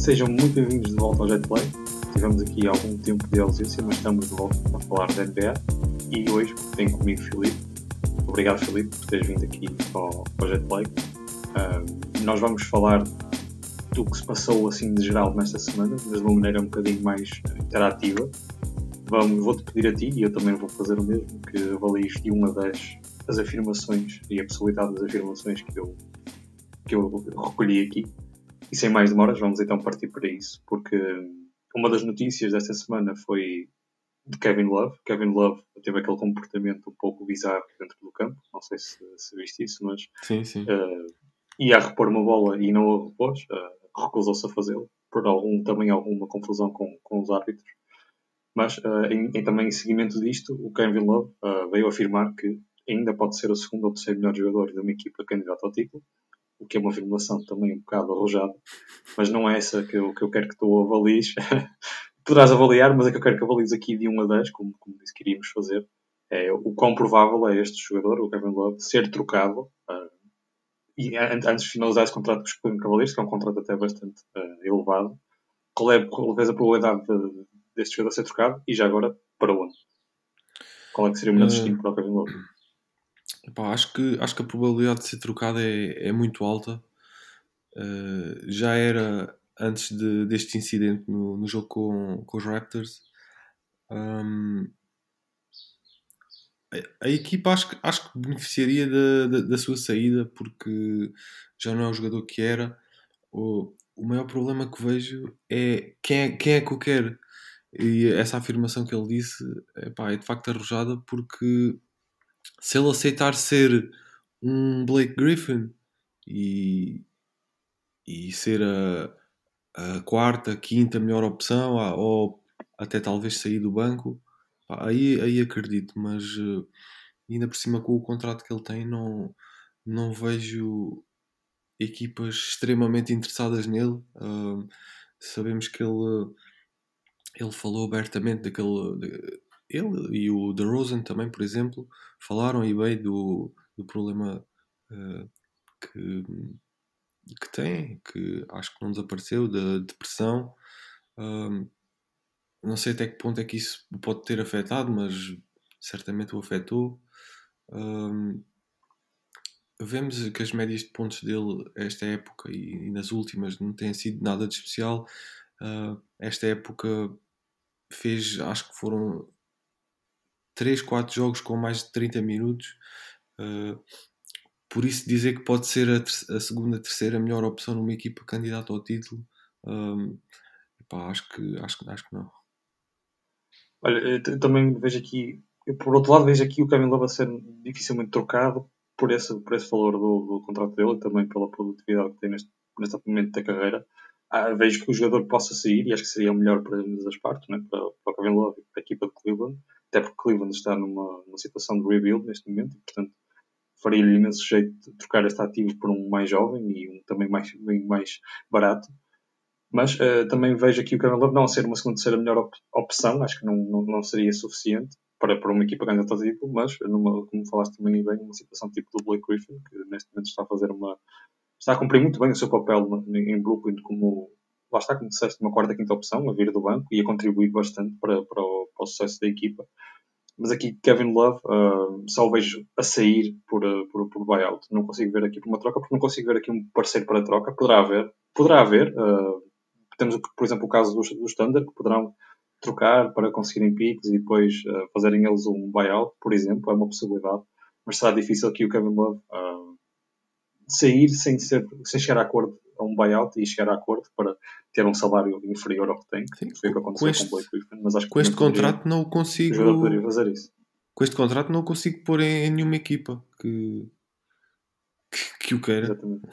Sejam muito bem-vindos de volta ao Jetplay. Tivemos aqui algum tempo de ausência, mas estamos de volta para falar da NBA. E hoje tenho comigo Filipe. Obrigado, Filipe, por teres vindo aqui ao, ao Jetplay. Uh, nós vamos falar do que se passou assim de geral nesta semana, mas de uma maneira um bocadinho mais interativa. Vou-te pedir a ti, e eu também vou fazer o mesmo, que avalies de 1 a 10 as afirmações e a possibilidade das afirmações que eu, que eu recolhi aqui. E sem mais demoras, vamos então partir para isso, porque uma das notícias desta semana foi de Kevin Love. Kevin Love teve aquele comportamento um pouco bizarro dentro do campo, não sei se, se viste isso, mas sim, sim. Uh, ia a repor uma bola e não a repôs, uh, recusou-se a fazê-lo, por algum, também alguma confusão com, com os árbitros. Mas uh, em, em, também em seguimento disto, o Kevin Love veio afirmar que ainda pode ser o segundo ou terceiro melhor jogador de uma equipa candidata ao título o que é uma afirmação também um bocado arrojada, mas não é essa que eu, que eu quero que tu avalies. Poderás avaliar, mas é que eu quero que avalies aqui de 1 a 10, como, como disse que iríamos fazer. É, o quão provável é este jogador, o Kevin Love, ser trocado uh, e antes de finalizar esse contrato com os Cleveland Cavaliers, que é um contrato até bastante uh, elevado, qual é, qual é a probabilidade de, deste jogador ser trocado e já agora para onde? Qual é que seria o melhor uh, destino para o Kevin Love? Epá, acho, que, acho que a probabilidade de ser trocado é, é muito alta. Uh, já era antes de, deste incidente no, no jogo com, com os Raptors. Um, a, a, equipa acho que, acho que beneficiaria da, da, da, sua saída porque já não é o jogador que era. O, o maior problema que vejo é quem, é quem é que o quer. E essa afirmação que ele disse epá, é de facto arrojada porque se ele aceitar ser um Blake Griffin e, e ser a, a quarta, quinta melhor opção, ou até talvez sair do banco, aí, aí acredito, mas uh, ainda por cima com o contrato que ele tem, não, não vejo equipas extremamente interessadas nele. Uh, sabemos que ele, ele falou abertamente daquele. Ele e o DeRozan também, por exemplo, falaram aí bem do, do problema uh, que, que tem, que acho que não desapareceu, da depressão. Um, não sei até que ponto é que isso pode ter afetado, mas certamente o afetou. Um, vemos que as médias de pontos dele esta época e, e nas últimas não têm sido nada de especial. Uh, esta época fez, acho que foram 3, 4 jogos com mais de 30 minutos. Uh, por isso dizer que pode ser a, a, segunda, terceira melhor opção numa equipa candidata ao título, um, epá, acho, que, acho, que, acho que não. Olha, também vejo aqui, por outro lado, vejo aqui o Kevin Love a ser dificilmente trocado por esse, por esse valor do, do contrato dele e também pela produtividade que tem neste, neste momento da carreira. Ah, vejo que o jogador possa sair e acho que seria o melhor para ambas as partes, né? para, para o Kevin Love e para a equipa de Cleveland até porque Cleveland está numa, numa situação de rebuild neste momento, e, portanto faria-lhe imenso jeito de trocar este ativo por um mais jovem e um também mais, bem mais barato. Mas uh, também vejo aqui o Kevin Love não ser uma segunda terceira melhor op opção, acho que não, não, não, seria suficiente para, para uma equipa ao título, mas numa, como falaste também bem, uma situação tipo do Blake Griffin, que neste momento está a fazer uma. Está a cumprir muito bem o seu papel em Brooklyn como lá está, como disseste, uma quarta, quinta opção, a vir do banco e a contribuir bastante para, para, o, para o sucesso da equipa. Mas aqui Kevin Love uh, só o vejo a sair por, uh, por, por buyout. Não consigo ver aqui por uma troca, porque não consigo ver aqui um parceiro para troca. Poderá haver, poderá haver. Uh, temos, por exemplo, o caso dos, dos Thunder, que poderão trocar para conseguirem picks e depois uh, fazerem eles um buyout, por exemplo, é uma possibilidade. Mas será difícil aqui o Kevin Love uh, sair sem, ser, sem chegar a acordo a um buyout e chegar a acordo para ter um salário inferior ao que tem. Sim, foi o que aconteceu com, este, com Blake Griffin. Mas acho que com este contrato não consigo. poderia fazer isso. Com este contrato não consigo pôr em, em nenhuma equipa que, que, que, o queira. Exatamente.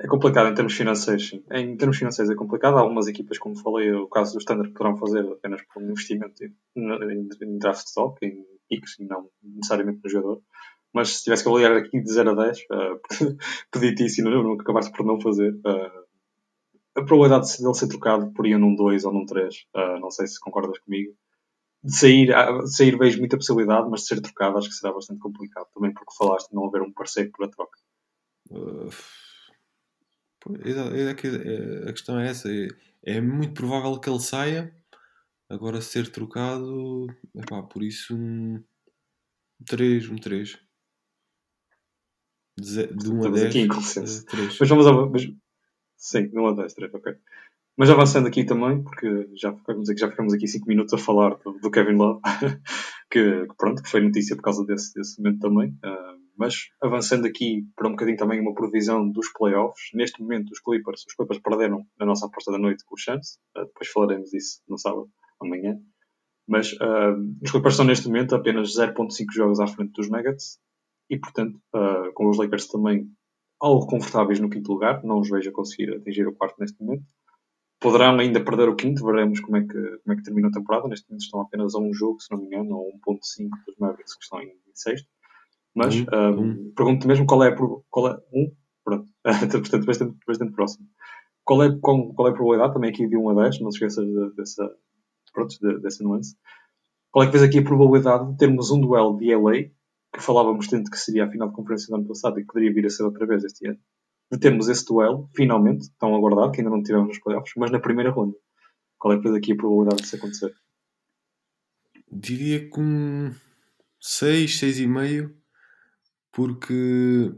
É complicado em termos financeiros, sim. Em termos financeiros é complicado. Há algumas equipas, como falei, o caso do Standard, poderão fazer apenas por um investimento em, em draft stock, em picks, e não necessariamente no jogador. Mas se tivesse que avaliar aqui de 0 a 10, uh, pedi-te isso e não, acabaste por não fazer. Uh, a probabilidade de ele ser trocado por ir num 2 ou num 3, uh, eh, não sei se concordas comigo. De sair, de sair vejo muita possibilidade, mas de ser trocado acho que será bastante complicado. Também porque falaste de não haver um parceiro para troca. Uh, a questão é essa. É, muito provável que ele saia. Agora ser trocado. Epá, por isso um 3, um 3. De, de 1 a 10. Aqui em consenso. 3. Mas vamos ao. Mas, sim, de 1 a 10, 3, ok. Mas avançando aqui também, porque já ficamos aqui, já ficamos aqui 5 minutos a falar do, do Kevin Love, que, que, pronto, que foi notícia por causa desse, desse momento também. Uh, mas avançando aqui para um bocadinho também uma previsão dos playoffs, neste momento os Clippers, os Clippers perderam na nossa aposta da noite com o Chance, uh, depois falaremos disso no sábado, amanhã. Mas uh, os Clippers estão neste momento apenas 0.5 jogos à frente dos Nuggets e, portanto, com os Lakers também algo confortáveis no quinto lugar, não os vejo a conseguir atingir o quarto neste momento poderão ainda perder o quinto, veremos como é que, como é que termina a temporada. Neste momento estão apenas a um jogo, se não me engano, ou 1.5 dos Mavericks que estão em sexto. Mas um, um, um. pergunto mesmo qual é, qual é um, pronto, portanto bastante, bastante próximo. Qual é, qual, qual é a probabilidade, também aqui de 1 a 10, não se esqueças de, dessa, pronto, de, dessa nuance. Qual é que vês aqui a probabilidade de termos um duelo de LA, que falávamos tanto que seria a final de conferência do ano passado e que poderia vir a ser outra vez este ano, de termos esse duelo, finalmente, tão aguardado, que ainda não tivemos nos playoffs, mas na primeira ronda. Qual é aqui a probabilidade disso acontecer? Diria que um 6, 6,5, porque,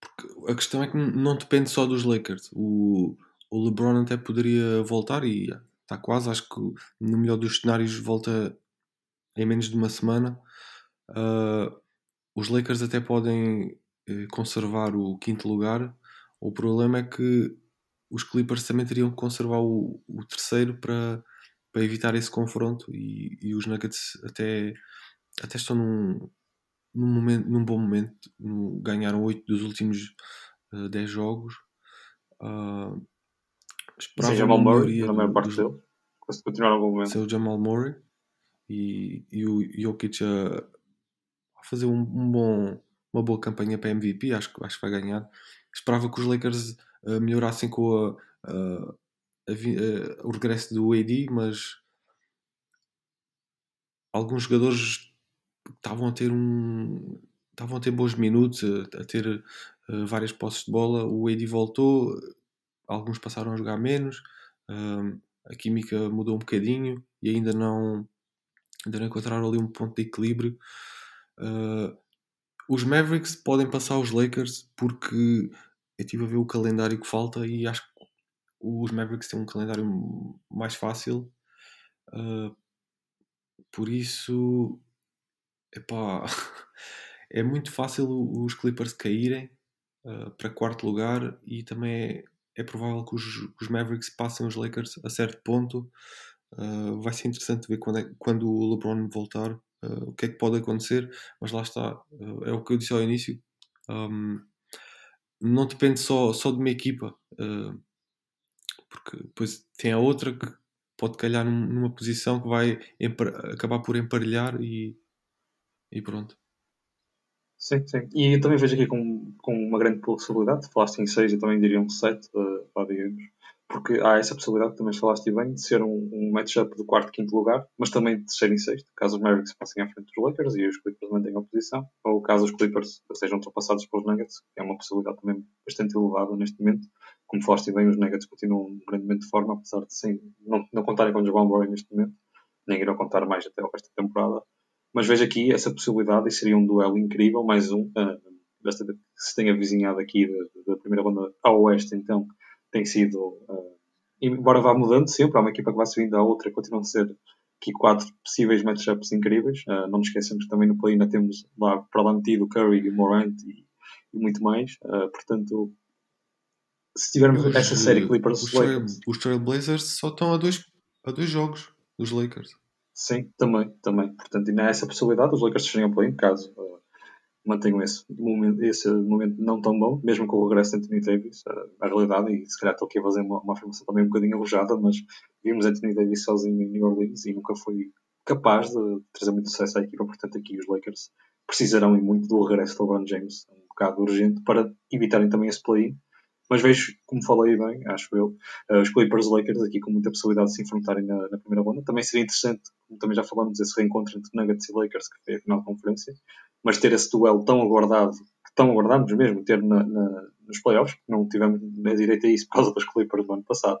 porque a questão é que não depende só dos Lakers. O, o LeBron até poderia voltar e está quase, acho que no melhor dos cenários volta em menos de uma semana. Uh, os Lakers até podem eh, conservar o quinto lugar. O problema é que os Clippers também teriam que conservar o, o terceiro para, para evitar esse confronto e, e, os Nuggets até, até estão num, num, momento, num bom momento. No, ganharam 8 dos últimos uh, eh, 10 jogos. Uh, esperava Jamal Murray, na maior parte dos, dele. Continuar no bom momento. O Jamal Murray e, e o Jokic a fazer um, um bom uma boa campanha para MVP, acho, acho que vai ganhar. Esperava que os Lakers uh, melhorassem com a, uh, a, uh, o regresso do AD, mas alguns jogadores estavam a ter um estavam a ter bons minutos, a, a ter várias posses de bola. O AD voltou, alguns passaram a jogar menos, a química mudou um bocadinho e ainda não ainda não encontraram ali um ponto de equilíbrio. Uh, os Mavericks podem passar os Lakers porque eu estive a ver o calendário que falta e acho que os Mavericks têm um calendário mais fácil. Uh, por isso, epá, é muito fácil os Clippers caírem uh, para quarto lugar e também é, é provável que os, os, Mavericks passem os Lakers a certo ponto. Uh, vai ser interessante ver quando, é, quando o LeBron voltar o que é que pode acontecer, mas lá está, uh, é o que eu disse ao início, um, não depende só, só de uma equipa, uh, porque depois tem a outra que pode calhar num, numa posição que vai acabar por emparelhar e, e pronto. Sim, sim. E eu também vejo aqui com, com uma grande possibilidade. Falaste em 6, eu também diria um 7, uh, digamos porque há essa possibilidade, também falaste bem, de ser um, um matchup de quarto quinto lugar, mas também de terceiro e sexto, caso os Mavericks passem à frente dos Lakers e os Clippers mantenham a posição, ou caso os Clippers sejam ultrapassados pelos Nuggets, que é uma possibilidade também bastante elevada neste momento. Como falaste bem, os Nuggets continuam grandemente de forma, apesar de não, não contarem com o Jamal Murray neste momento, nem irão contar mais até o resto da temporada. Mas vejo aqui essa possibilidade e seria um duelo incrível, mais um, uh, basta que se tenha vizinhado aqui da, da primeira ronda ao oeste, então tem sido, uh, embora vá mudando sempre, há uma equipa que vai subindo à outra, continuam a ser aqui quatro possíveis matchups incríveis. Uh, não nos esquecemos que também no play ainda temos lá para lá metido Curry, Morant e, e muito mais. Uh, portanto, se tivermos essa série Clippers os, Lakers, os Trailblazers só estão a dois, a dois jogos dos Lakers. Sim, também, também. Portanto, ainda há essa possibilidade, os Lakers chegarem ao play, caso uh, mantenham esse momento, esse momento não tão bom, mesmo com o regresso de Anthony Davis, a, realidade, e se calhar estou aqui a fazer uma, uma afirmação também um bocadinho alojada, mas vimos Anthony Davis sozinho em New Orleans e nunca foi capaz de trazer muito sucesso à equipa, portanto aqui os Lakers precisarão e muito do regresso de LeBron James, um bocado urgente, para evitarem também esse play-in, mas vejo, como falei bem, acho eu, uh, os Clippers Lakers aqui com muita possibilidade de se enfrentarem na, na, primeira ronda. Também seria interessante, como também já falamos, esse reencontro entre Nuggets e Lakers, que foi a final de conferência, mas ter esse duelo tão aguardado, que tão aguardámos mesmo ter na, na, nos playoffs, porque não tivemos na direita a isso por causa das Clippers do ano passado.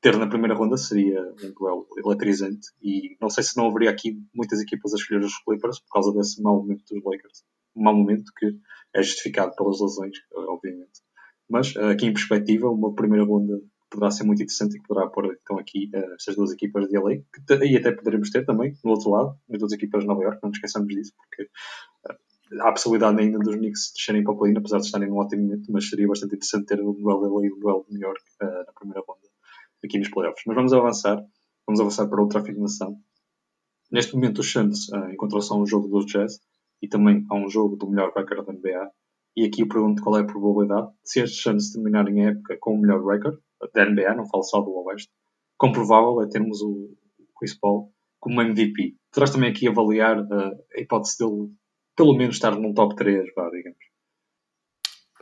Ter na primeira ronda seria um duelo eletrizante e não sei se não haveria aqui muitas equipas a escolher os Clippers por causa desse mau momento dos Lakers. Um mau momento que é justificado pelas lesões, obviamente. Mas aqui em perspectiva, uma primeira ronda poderá ser muito interessante e que poderá pôr então aqui uh, estas duas equipas de LA, que aí até poderemos ter também, no outro lado, as duas equipas de Nova York, não nos esqueçamos disso, porque uh, há a possibilidade ainda dos Knicks descerem para o play apesar de estarem num ótimo momento, mas seria bastante interessante ter um duelo de LA e um duelo de New York na primeira ronda aqui nos playoffs. Mas vamos avançar, vamos avançar para outra afirmação. Neste momento, os Suns uh, encontram-se a um jogo dos Jazz e também a um jogo do melhor record da NBA. E aqui eu pergunto qual é a probabilidade de se estes Suns terminarem a época com o melhor record da NBA, não falo só do Oeste, quão provável é termos o Chris Paul como MVP. Poderás também aqui avaliar uh, a hipótese dele pelo menos estar num top 3, vá, digamos.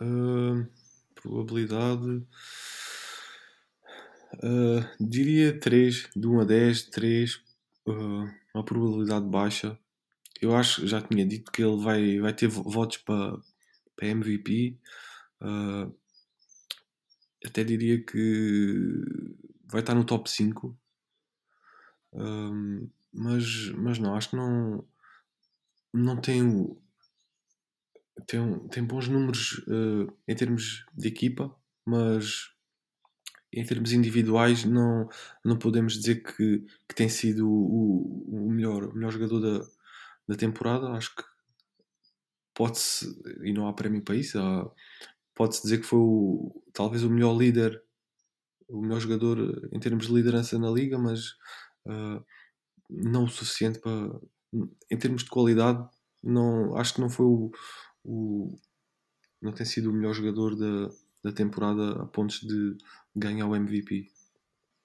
Uh, probabilidade. Uh, diria 3, de 1 a 10, 3, uh, uma probabilidade baixa. Eu acho, já tinha dito que ele vai, vai ter votos para, para MVP. Uh, até diria que vai estar no top 5. Um, mas, mas não, acho que não, não tem, tem, tem bons números uh, em termos de equipa, mas em termos individuais não, não podemos dizer que, que tem sido o, o, melhor, o melhor jogador da, da temporada. Acho que pode-se, e não há prémio para isso, pode-se dizer que foi o, talvez o melhor líder, o melhor jogador em termos de liderança na liga, mas uh, não o suficiente para. Em termos de qualidade, não, acho que não foi o, o não tem sido o melhor jogador da, da temporada a pontos de ganhar o MVP.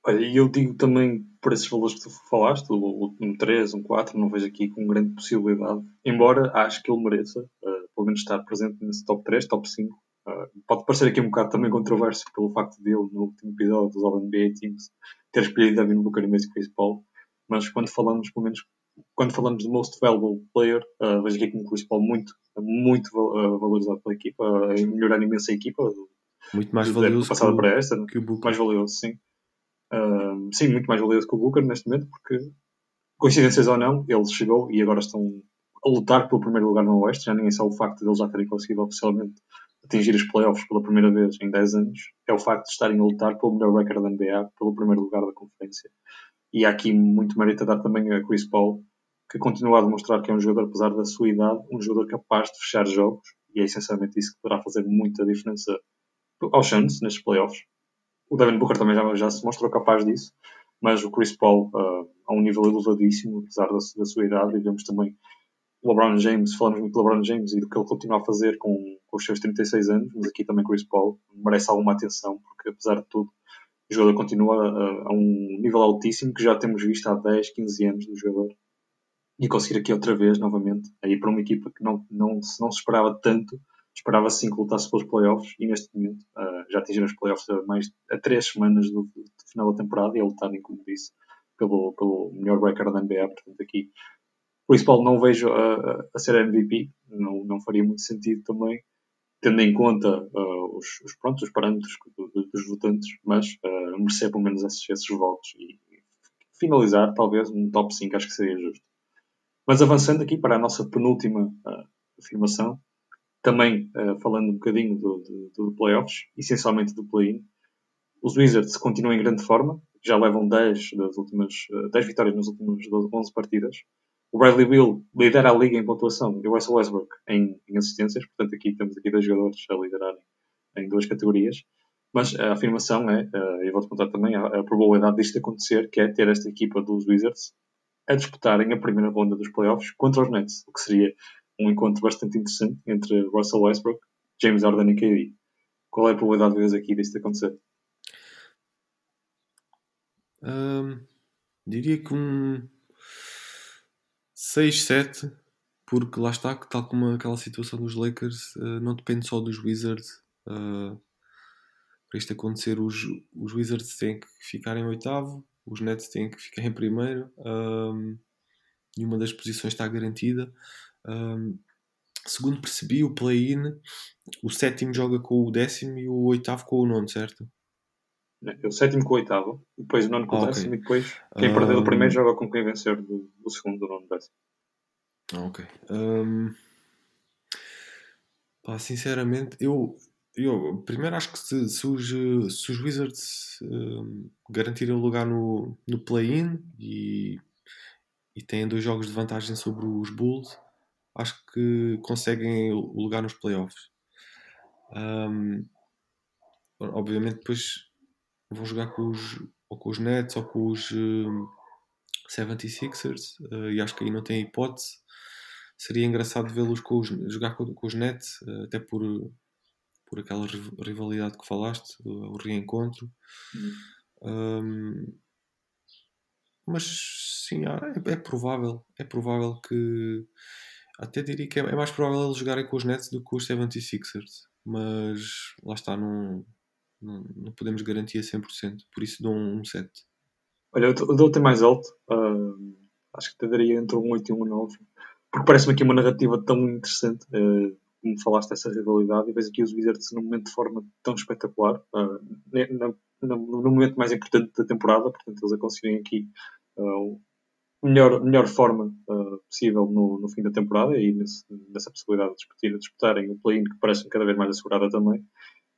Olha, e eu digo também por esses valores que tu falaste, o, um 3, um 4, não vejo aqui com grande possibilidade, embora acho que ele mereça, uh, pelo menos estar presente nesse top 3, top 5, Uh, pode parecer aqui um bocado também controverso pelo facto de ele, no último episódio dos All-NBA Teams, ter escolhido Devin Booker em vez de Chris Paul. Mas quando falamos, pelo menos, quando falamos de Most Valuable Player, uh, vejo aqui como Chris Paul muito, muito valorizado pela equipa, uh, melhorar imenso a equipa. Muito mais valioso passada para esta, que o Booker. Mais valioso, sim. Sim, muito mais valioso que o Booker neste momento, porque, coincidências ou não, ele chegou e agora estão a lutar pelo primeiro lugar no Oeste. Já ninguém sabe o facto de eles já terem conseguido oficialmente atingir os playoffs pela primeira vez em 10 anos é o facto de estarem a lutar pelo melhor record da NBA, pelo primeiro lugar da conferência. E há aqui muito mérito a dar também a Chris Paul, que continua a demonstrar que é um jogador, apesar da sua idade, um jogador capaz de fechar jogos, e é essencialmente isso que poderá fazer muita diferença aos Suns nestes playoffs. O Devin Booker também já, já se mostrou capaz disso, mas o Chris Paul uh, a um nível elevadíssimo, apesar da, da sua idade, e vemos também LeBron James, falamos muito de LeBron James e do que ele continua a fazer com, com os seus 36 anos, mas aqui também Chris Paul merece alguma atenção, porque apesar de tudo, o jogador continua a, a, um nível altíssimo que já temos visto há 10, 15 anos do jogador. E conseguir aqui outra vez, novamente, aí para uma equipa que não, não, não se esperava tanto, esperava sim que lutasse pelos playoffs e neste momento uh, já atingiram os playoffs a, mais, a três semanas do, do final da temporada e a lutarem, como disse, pelo, pelo melhor record da NBA. Portanto, aqui Chris Paul não vejo a, a, ser MVP, não, não faria muito sentido também, tendo em conta uh, os, os, pronto, os parâmetros dos votantes, mas uh, merecer pelo menos esses, esses votos e finalizar talvez um top 5, acho que seria justo. Mas avançando aqui para a nossa penúltima uh, afirmação, também uh, falando um bocadinho do, do, do playoffs, essencialmente do play-in, os Wizards continuam em grande forma, já levam 10 das últimas uh, 10 vitórias nas últimas 11 partidas, o Bradley Bill lidera a liga em pontuação e o Russell Westbrook em, em, assistências. Portanto, aqui temos aqui dois jogadores a liderarem em duas categorias. Mas a afirmação é, uh, e vou-te contar também a, a, probabilidade disto acontecer, que é ter esta equipa dos Wizards a disputarem a primeira ronda dos playoffs contra os Nets, o que seria um encontro bastante interessante entre Russell Westbrook, James Harden e KD. Qual é a probabilidade de vez aqui disto acontecer? Um, diria que um 6, 7, porque lá está, que tal como aquela situação dos Lakers, uh, não depende só dos Wizards. Uh, para isto acontecer, os, os Wizards têm que ficar em oitavo, os Nets têm que ficar em primeiro, um, e uma das posições está garantida. Um, segundo percebi, o play-in, o sétimo joga com o décimo e o oitavo com o nono, certo? É o sétimo com o oitavo, depois o nono com o ah, décimo okay. e depois quem um... perder o primeiro joga com quem vencer do, do segundo, do nono, décimo. Ah, ok. Um... Pá, sinceramente, eu, eu primeiro acho que se, se, os, se os Wizards um, garantirem o lugar no, no play-in e, e têm dois jogos de vantagem sobre os Bulls, acho que conseguem o lugar nos playoffs. Um, obviamente depois vão jogar com os, ou com os Nets ou com os um, 76ers uh, e acho que aí não tem hipótese. Seria engraçado vê-los jogar com, com, os Nets, uh, até por, por aquela rivalidade que falaste, o, o reencontro. Um, mas sim, é, é, provável, é provável que até diria que é, é mais provável eles jogarem com os Nets do que com os 76ers, mas lá está, não, não, não podemos garantir a 100%, por isso dou um, um 7. Olha, eu dou até mais alto, uh, acho que te daria entre um 8 e um 9, porque parece-me aqui uma narrativa tão interessante, uh, como falaste dessa rivalidade, e vês aqui os Wizards num momento de forma tão espetacular, uh, na, na, no momento mais importante da temporada, portanto eles a conseguirem aqui uh, melhor, melhor forma possível no, no fim da temporada e nesse, nessa possibilidade de disputar, disputarem o play-in que parece cada vez mais assegurada também.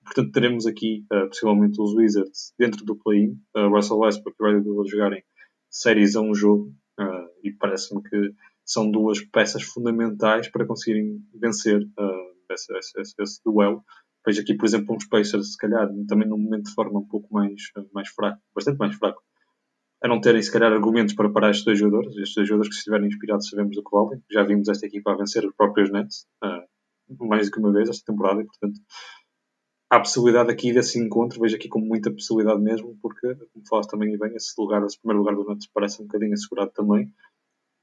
Portanto, teremos aqui uh, possivelmente os Wizards dentro do play-in, uh, Russell Westbrook e Riley Dillard jogarem séries a um jogo uh, e parece-me que são duas peças fundamentais para conseguirem vencer esse, esse, esse, duelo. Vejo aqui, por exemplo, uns Pacers, se calhar, também num momento de forma um pouco mais, mais fraco, bastante mais fraco, a não terem, se calhar, argumentos para parar estes dois jogadores. Estes dois jogadores que, se estiverem inspirados, sabemos do que valem. Já vimos esta equipa a vencer os próprios Nets uh, mais do que uma vez esta temporada e, portanto, há possibilidade aqui desse encontro. Vejo aqui como muita possibilidade mesmo, porque, como falaste também e bem, esse lugar, esse primeiro lugar do Nets parece um bocadinho assegurado também.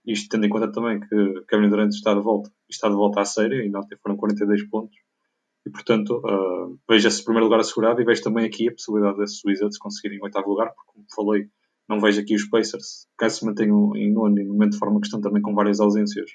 Isto tendo em conta também que Kevin Durant está de volta, está de volta à série, e ontem foram 42 pontos. E, portanto, uh, vejo esse primeiro lugar assegurado e vejo também aqui a possibilidade desses Wizards conseguirem o oitavo lugar, porque, como falei, não vejo aqui os Pacers, caso se mantenham em nono e no momento de forma que estão também com várias ausências,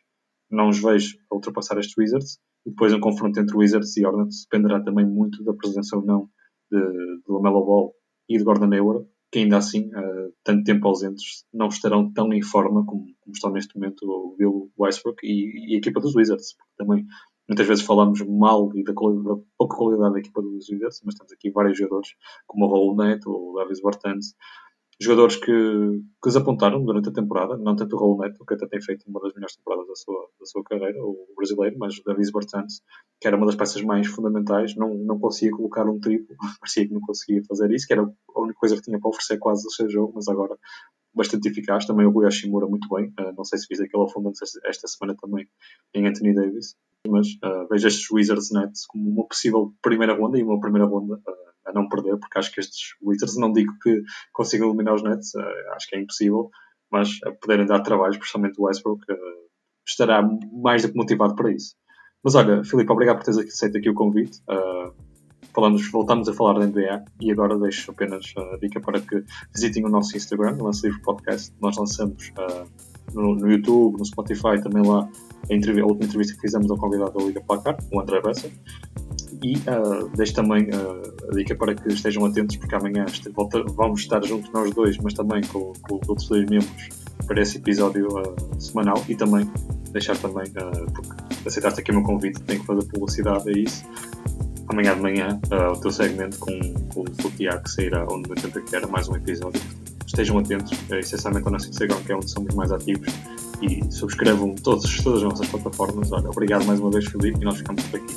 não os vejo a ultrapassar estes Wizards. E depois um confronto entre Wizards e Hornets dependerá também muito da presença ou não de, de Lamelo Ball e de Gordon Hayward, que ainda assim, uh, tanto tempo ausentes, não estarão tão em forma como, como estão neste momento o Bill Westbrook e, e, a equipa dos Wizards, porque também muitas vezes falamos mal e da, da, pouca qualidade da equipa dos Wizards, mas temos aqui vários jogadores como o Raul Neto, o Davis Bertans, jogadores que, que os apontaram durante a temporada, não tanto o Raul Neto, que até tem feito uma das melhores temporadas da sua, da sua carreira, o brasileiro, mas o Davis Bertans, que era uma das peças mais fundamentais, não, não conseguia colocar um triplo, parecia que não conseguia fazer isso, que era a única coisa que tinha para oferecer quase o seu jogo, mas agora bastante eficaz. Também o Rui Hashimura muito bem, uh, não sei se fiz aquele afundante esta semana também em Anthony Davis, mas uh, vejo estes Wizards Nets como uma possível primeira ronda e uma primeira ronda uh, a não perder, porque acho que estes Wizards, não digo que consigam eliminar os Nets, uh, acho que é impossível, mas a poderem dar trabalho, especialmente o Westbrook, uh, estará mais do que motivado para isso. Mas olha, Filipe, obrigado por teres aceito aqui o convite. Uh, falamos, voltamos a falar da NBA e agora deixo apenas a dica para que visitem o nosso Instagram, Lance Livre Podcast. Nós lançamos no, no, YouTube, no Spotify, também lá a, a última entrevista que fizemos ao convidado da Liga Placar, o André Bessa. E uh, deixo também uh, a dica para que estejam atentos, porque amanhã volta, vamos estar juntos nós dois, mas também com, com os outros dois membros para esse episódio uh, semanal e também deixar também, uh, porque aceitaste aqui o meu convite, tenho que fazer publicidade a isso. Amanhã de manhã, o teu segmento com, com, com o Tiago, sairá onde eu tento era mais um episódio. Estejam atentos, é, essencialmente ao nosso Instagram, que é onde somos mais ativos, e subscrevam todos, todas as nossas plataformas. Olha, obrigado mais uma vez, Felipe, e nós ficamos por aqui.